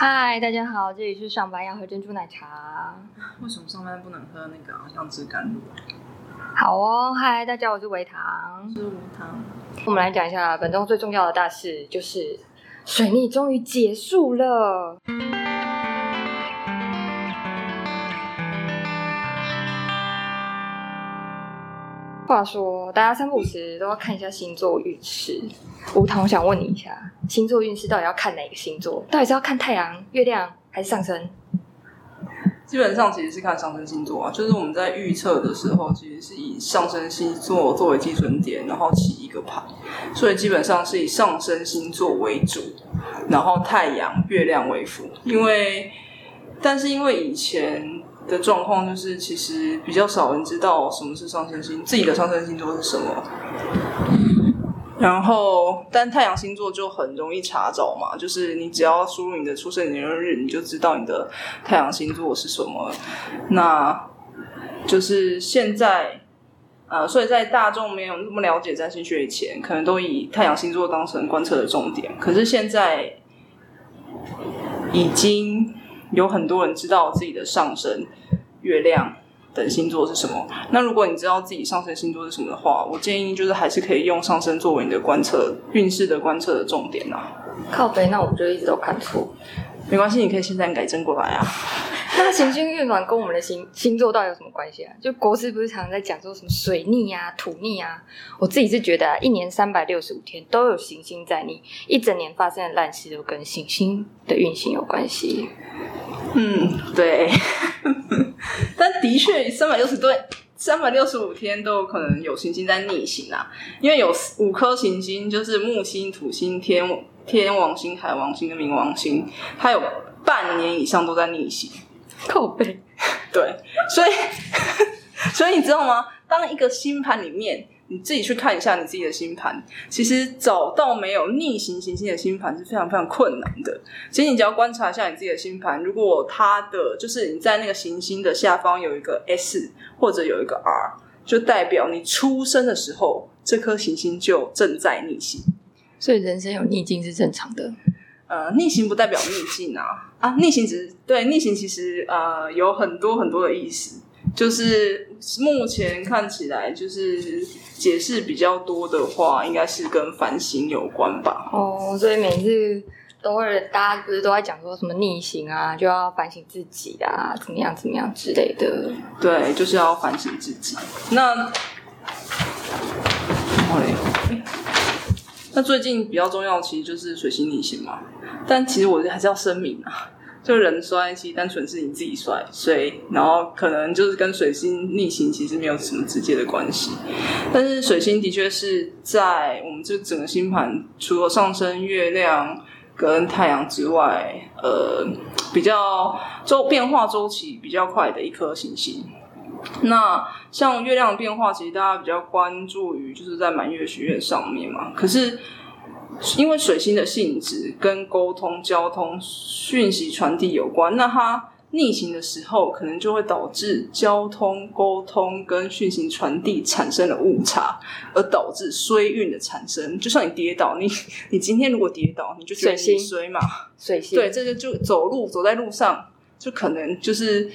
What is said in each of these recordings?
嗨，大家好，这里是上班要喝珍珠奶茶。为什么上班不能喝那个像汁甘露？好哦，嗨，大家好，我是维糖。是无糖。我们来讲一下本周最重要的大事，就是水逆终于结束了。话说，大家三不五时都要看一下星座运势。吴桐，我想问你一下，星座运势到底要看哪个星座？到底是要看太阳、月亮还是上升？基本上其实是看上升星座啊，就是我们在预测的时候，其实是以上升星座作为基准点，然后起一个盘，所以基本上是以上升星座为主，然后太阳、月亮为辅。因为，但是因为以前的状况就是，其实比较少人知道什么是上升星，自己的上升星座是什么。然后，但太阳星座就很容易查找嘛，就是你只要输入你的出生年月日，你就知道你的太阳星座是什么。那就是现在，呃，所以在大众没有那么了解占星学以前，可能都以太阳星座当成观测的重点。可是现在已经有很多人知道自己的上升月亮。等星座是什么？那如果你知道自己上升星座是什么的话，我建议就是还是可以用上升作为你的观测运势的观测的重点呐。靠背，那我就一直都看错。没关系，你可以现在改正过来啊。那行星运转跟我们的星星座到底有什么关系啊？就国师不是常常在讲说什么水逆啊、土逆啊？我自己是觉得，一年三百六十五天都有行星在逆，一整年发生的烂事都跟行星的运行有关系。嗯，对。但的确，三百六十对三百六十五天都有可能有行星在逆行啊，因为有五颗行星，就是木星、土星、天天王星、海王星跟冥王星，它有半年以上都在逆行。靠背，对，所以 所以你知道吗？当一个星盘里面。你自己去看一下你自己的星盘，其实找到没有逆行行星的星盘是非常非常困难的。其实你只要观察一下你自己的星盘，如果它的就是你在那个行星的下方有一个 S 或者有一个 R，就代表你出生的时候这颗行星就正在逆行。所以人生有逆境是正常的。呃，逆行不代表逆境啊啊，逆行只是对逆行其实呃有很多很多的意思。就是目前看起来，就是解释比较多的话，应该是跟反省有关吧。哦，所以每次都会大家不是都在讲说什么逆行啊，就要反省自己啊，怎么样怎么样之类的。对，就是要反省自己。那，那最近比较重要，其实就是水星逆行嘛。但其实我还是要声明啊。就人衰，其实单纯是你自己衰，所以然后可能就是跟水星逆行其实没有什么直接的关系。但是水星的确是在我们这整个星盘，除了上升、月亮跟太阳之外，呃，比较周变化周期比较快的一颗行星。那像月亮的变化，其实大家比较关注于就是在满月许愿上面嘛。可是因为水星的性质跟沟通、交通、讯息传递有关，那它逆行的时候，可能就会导致交通、沟通跟讯息传递产生了误差，而导致衰运的产生。就像你跌倒，你 你今天如果跌倒，你就觉得你衰嘛？水星对，这个就走路走在路上，就可能就是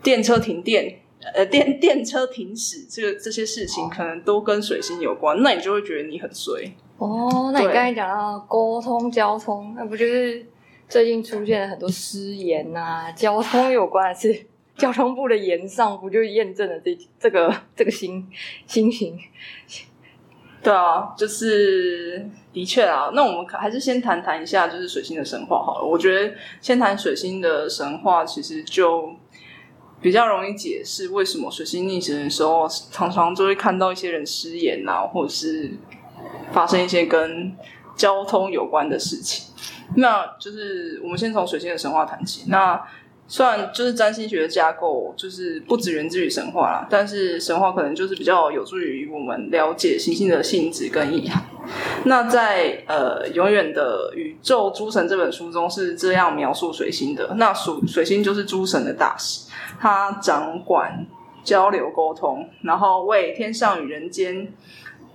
电车停电，呃，电 电车停驶，这个这些事情可能都跟水星有关，那你就会觉得你很衰。哦，那你刚才讲到沟通交通，那不就是最近出现了很多失言呐？交通有关的是 交通部的言上，不就验证了这这个这个新新型？对啊，就是的确啊。那我们还是先谈谈一下，就是水星的神话好了。我觉得先谈水星的神话，其实就比较容易解释为什么水星逆行的时候，常常就会看到一些人失言啊，或者是。发生一些跟交通有关的事情，那就是我们先从水星的神话谈起。那虽然就是占星学的架构就是不止源自于神话啦，但是神话可能就是比较有助于我们了解行星的性质跟意涵。那在呃《永远的宇宙诸神》这本书中是这样描述水星的：那属水星就是诸神的大使，他掌管交流沟通，然后为天上与人间。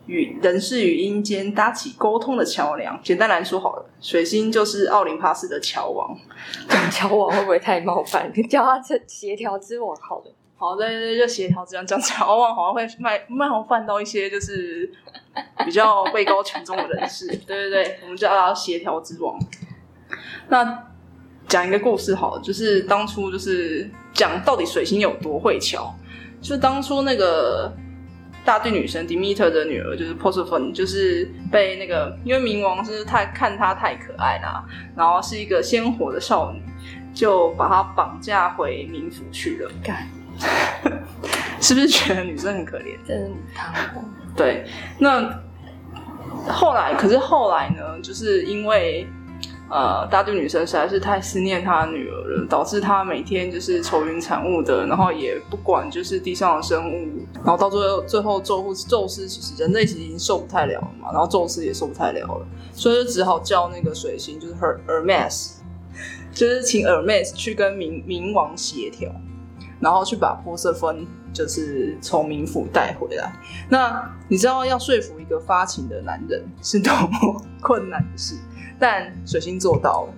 与人事与阴间搭起沟通的桥梁。简单来说，好了，水星就是奥林帕斯的桥王。讲桥王会不会太冒犯？叫他这协调之王好了。好，对对对，就协调这样讲桥王，好像会卖冒犯到一些就是比较位高权重的人士。对对对，我们叫他协调之王。那讲一个故事好了，就是当初就是讲到底水星有多会桥，就当初那个大地女神 Demeter 的女儿就是 Persephone，就是被那个因为冥王是太看她太可爱啦，然后是一个鲜活的少女，就把她绑架回冥府去了。干，是不是觉得女生很可怜？真汤对，那后来可是后来呢，就是因为呃大地女神实在是太思念她的女儿了，导致她每天就是愁云惨雾的，然后也不管就是地上的生物，然后到最后最后宙宙斯其实人类其实已经受不太了了嘛，然后宙斯也受不太了了，所以就只好叫那个水星就是 Her Hermes，就是请 Hermes 去跟冥冥王协调。然后去把波瑟芬就是从冥府带回来。那你知道要说服一个发情的男人是多么困难的事，但水星做到了。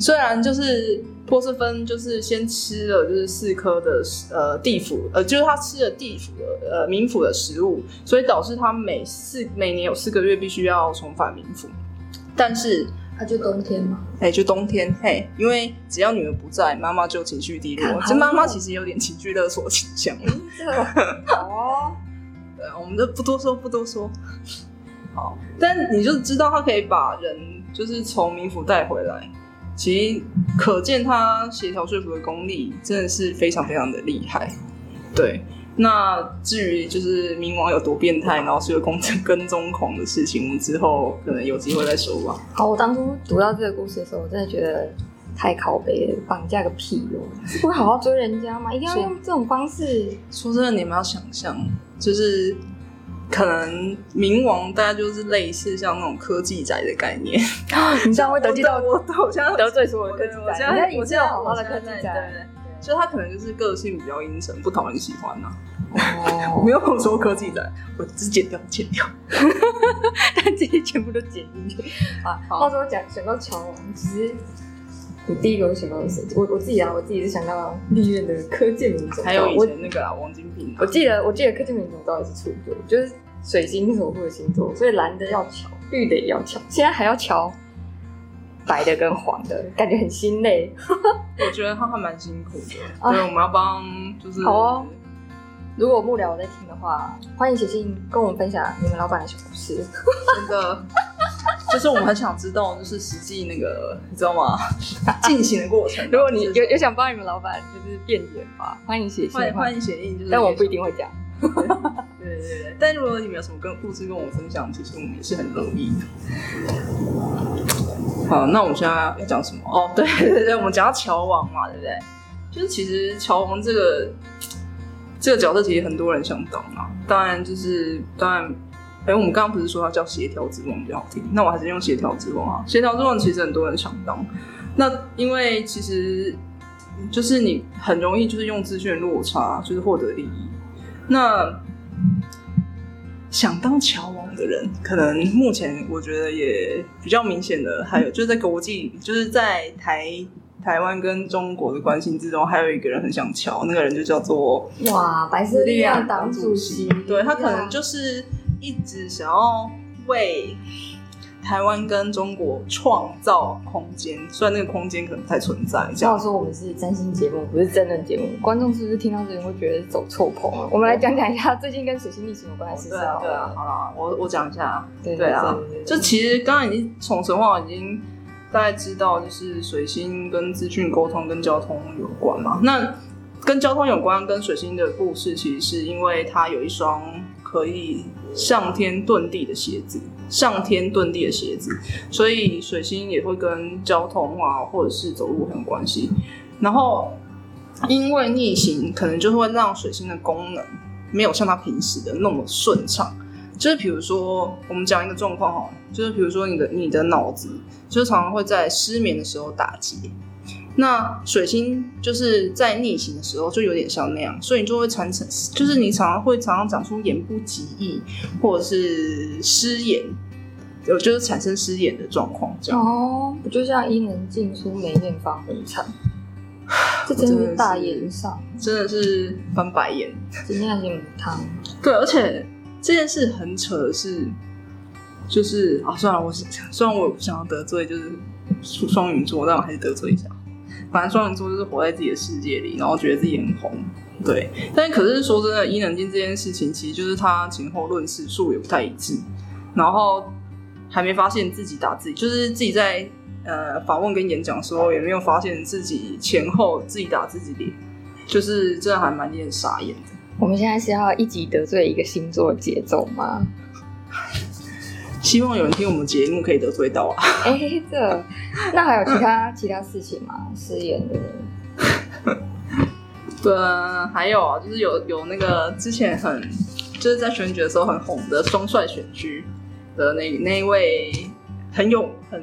虽然就是波瑟芬就是先吃了就是四颗的呃地府呃就是他吃了地府的呃冥府的食物，所以导致他每四每年有四个月必须要重返冥府，但是。他就冬天嘛？哎，就冬天嘿，因为只要女儿不在，妈妈就情绪低落。这妈妈其实有点情绪勒索倾向。哦，对，我们就不多说，不多说。好，但你就知道他可以把人就是从冥府带回来，其实可见他协调说服的功力真的是非常非常的厉害。对。那至于就是冥王有多变态，然后是有跟跟踪狂的事情，我们之后可能有机会再说吧。好，我当初读到这个故事的时候，我真的觉得太靠背了，绑架个屁哟！不会好好追人家吗？一定要用这种方式？说真的，你们要想象，就是可能冥王大家就是类似像那种科技宅的概念。你这样会得罪到我，我现在得罪所有科技宅。我现在我现在好好的科技宅。就他可能就是个性比较阴沉，不讨人喜欢呐。哦，没有说科技仔，我只剪掉，剪掉，但这些全部都剪进去啊。话说讲想到乔王，其实我第一个想到的是我我自己啊，我自己是想到历任的科技名种，还有以前那个啊王金平。我记得我记得科技名种到底是处女座，就是水星守护的星座，所以蓝的要乔，绿的也要乔，现在还要巧。白的跟黄的感觉很心累，我觉得他还蛮辛苦的。所以，我们要帮就是好哦。如果幕僚在听的话，欢迎写信跟我们分享你们老板的小故事。真的，就是我们很想知道，就是实际那个你知道吗？进行的过程。如果你有有想帮你们老板就是辩解的话，欢迎写信，欢迎写信。就是，但我不一定会讲。对对对，但如果你们有什么跟故事跟我们分享，其实我们也是很乐意的。好，那我们现在要讲什么？哦，对对对，我们讲到乔王嘛，对不对？就是其实乔王这个这个角色，其实很多人想当啊。当然，就是当然，哎，我们刚刚不是说他叫协调之王比较好听？那我还是用协调之王啊。协调之王其实很多人想当，那因为其实就是你很容易就是用资讯落差，就是获得利益。那想当桥王的人，可能目前我觉得也比较明显的，还有就是在国际，就是在台台湾跟中国的关系之中，还有一个人很想桥，那个人就叫做哇，白色力量党主席，对他可能就是一直想要为。台湾跟中国创造空间，虽然那个空间可能不太存在。这样说，我们是真心节目，不是真人节目。观众是不是听到这里会觉得走错棚了？我们来讲讲一下最近跟水星逆行有关的事情。对啊，好了，我我讲一下。对啊，就其实刚刚已经从神话已经大概知道，就是水星跟资讯沟通跟交通有关嘛。那跟交通有关，跟水星的故事，其实是因为它有一双可以上天遁地的鞋子。上天遁地的鞋子，所以水星也会跟交通啊，或者是走路很有关系。然后因为逆行，可能就会让水星的功能没有像它平时的那么顺畅。就是比如说，我们讲一个状况哈，就是比如说你的你的脑子，就常常会在失眠的时候打结。那水星就是在逆行的时候，就有点像那样，所以你就会产生，就是你常常会常常长出言不及义，或者是失言，有就是产生失言的状况，这样。哦，不就像伊能静出梅艳芳很惨，这真的是大言上，真的是翻白眼。今天是母汤，对，而且这件事很扯的是，就是啊，算了，我是虽然我不想要得罪，就是双鱼座，但我还是得罪一下。反正双鱼座就是活在自己的世界里，然后觉得自己很红，对。但可是说真的，伊能静这件事情，其实就是他前后论事数也不太一致，然后还没发现自己打自己，就是自己在呃访问跟演讲的时候，也没有发现自己前后自己打自己脸，就是真的还蛮令人傻眼的。我们现在是要一集得罪一个星座节奏吗？希望有人听我们节目可以得罪到啊！哎，这那还有其他 其他事情吗？失言的人？对，还有啊，就是有有那个之前很就是在选举的时候很红的双帅选区的那那一位很有很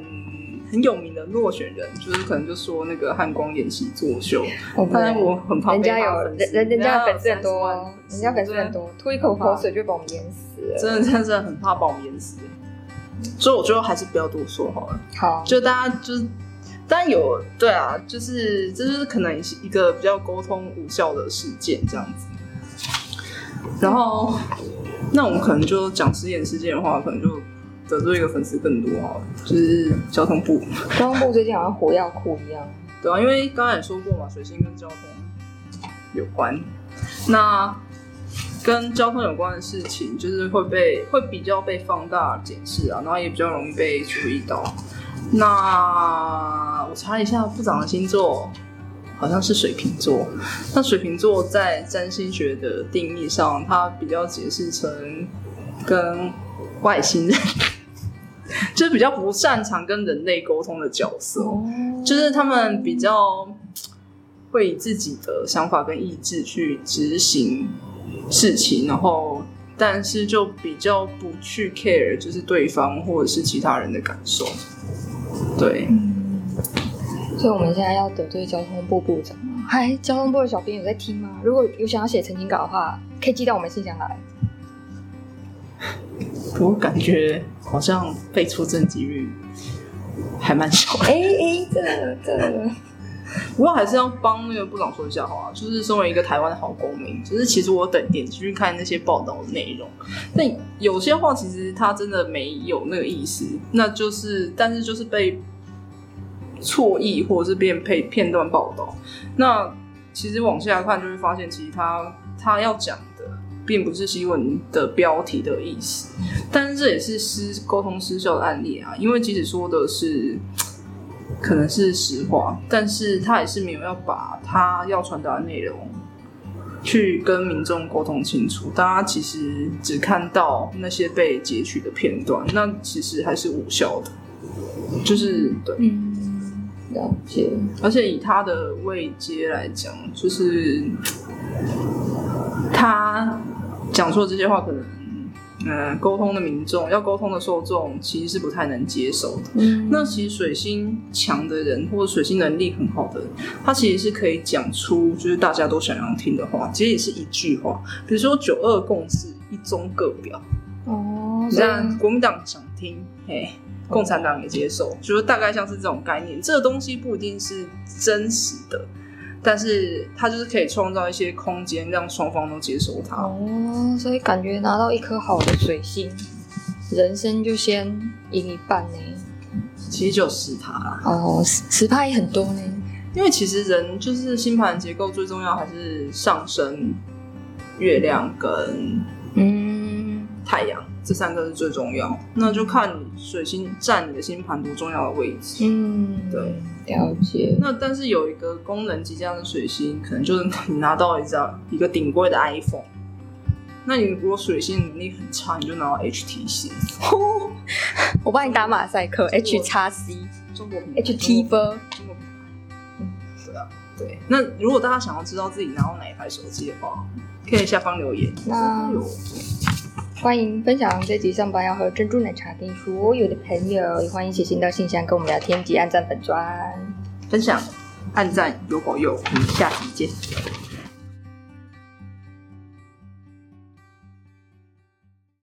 很有名的落选人，就是可能就说那个汉光演习作秀，但是我很怕人家有人人人家粉丝多，人家粉丝很多，吐一口口水就把我们淹死了。真的真的真的很怕把我们淹死。所以我最后还是不要多说好了。好，就大家就是，但有对啊，就是这就是可能一个比较沟通无效的事件这样子。然后，那我们可能就讲失言事件的话，可能就得罪一个粉丝更多好了，就是交通部。交通部最近好像火药库一样。对啊，因为刚才也说过嘛，水星跟交通有关。那跟交通有关的事情，就是会被会比较被放大解释啊，然后也比较容易被注意到。那我查一下部长的星座，好像是水瓶座。那水瓶座在占星学的定义上，它比较解释成跟外星人，就是比较不擅长跟人类沟通的角色，就是他们比较会以自己的想法跟意志去执行。事情，然后但是就比较不去 care，就是对方或者是其他人的感受，对。所以我们现在要得罪交通部部长吗？嗨，交通部的小编有在听吗？如果有想要写澄清稿的话，可以寄到我们信箱来。我感觉好像被出征几率还蛮小。哎哎，这这。不过还是要帮那个部长说一下好啊，就是身为一个台湾的好公民，就是其实我等点进去看那些报道的内容，但有些话其实他真的没有那个意思，那就是但是就是被错译或者是变配片段报道，那其实往下看就会发现，其实他他要讲的并不是新闻的标题的意思，但是这也是失沟通失效的案例啊，因为即使说的是。可能是实话，但是他也是没有要把他要传达的内容去跟民众沟通清楚。大家其实只看到那些被截取的片段，那其实还是无效的。就是对，嗯，了解。而且以他的位阶来讲，就是他讲出的这些话，可能。嗯，沟通的民众要沟通的受众其实是不太能接受的。嗯，那其实水星强的人或者水星能力很好的人，他其实是可以讲出就是大家都想要听的话，其实也是一句话。比如说九二共识，一中各表。哦，这样国民党想听，嘿，共产党也接受，就是大概像是这种概念。这个东西不一定是真实的。但是他就是可以创造一些空间，让双方都接受他。哦，所以感觉拿到一颗好的水星，人生就先赢一半呢。其实就是他啦。哦，十十趴也很多呢。因为其实人就是星盘结构最重要还是上升、月亮跟嗯太阳。这三个是最重要，那就看你水星占你的星盘多重要的位置。嗯，对，了解。那但是有一个功能极佳的水星，可能就是你拿到一张一个顶贵的 iPhone。那你如果水星能力很差，你就拿到 HTC。我帮你打马赛克，H 叉 C，中国品 HT 分。中国品嗯，对啊，对。那如果大家想要知道自己拿到哪一台手机的话，可以下方留言。那。欢迎分享这集上班要喝珍珠奶茶给所有的朋友，也欢迎写信到信箱跟我们聊天及按赞粉砖分享。按赞有保佑，我们下集见。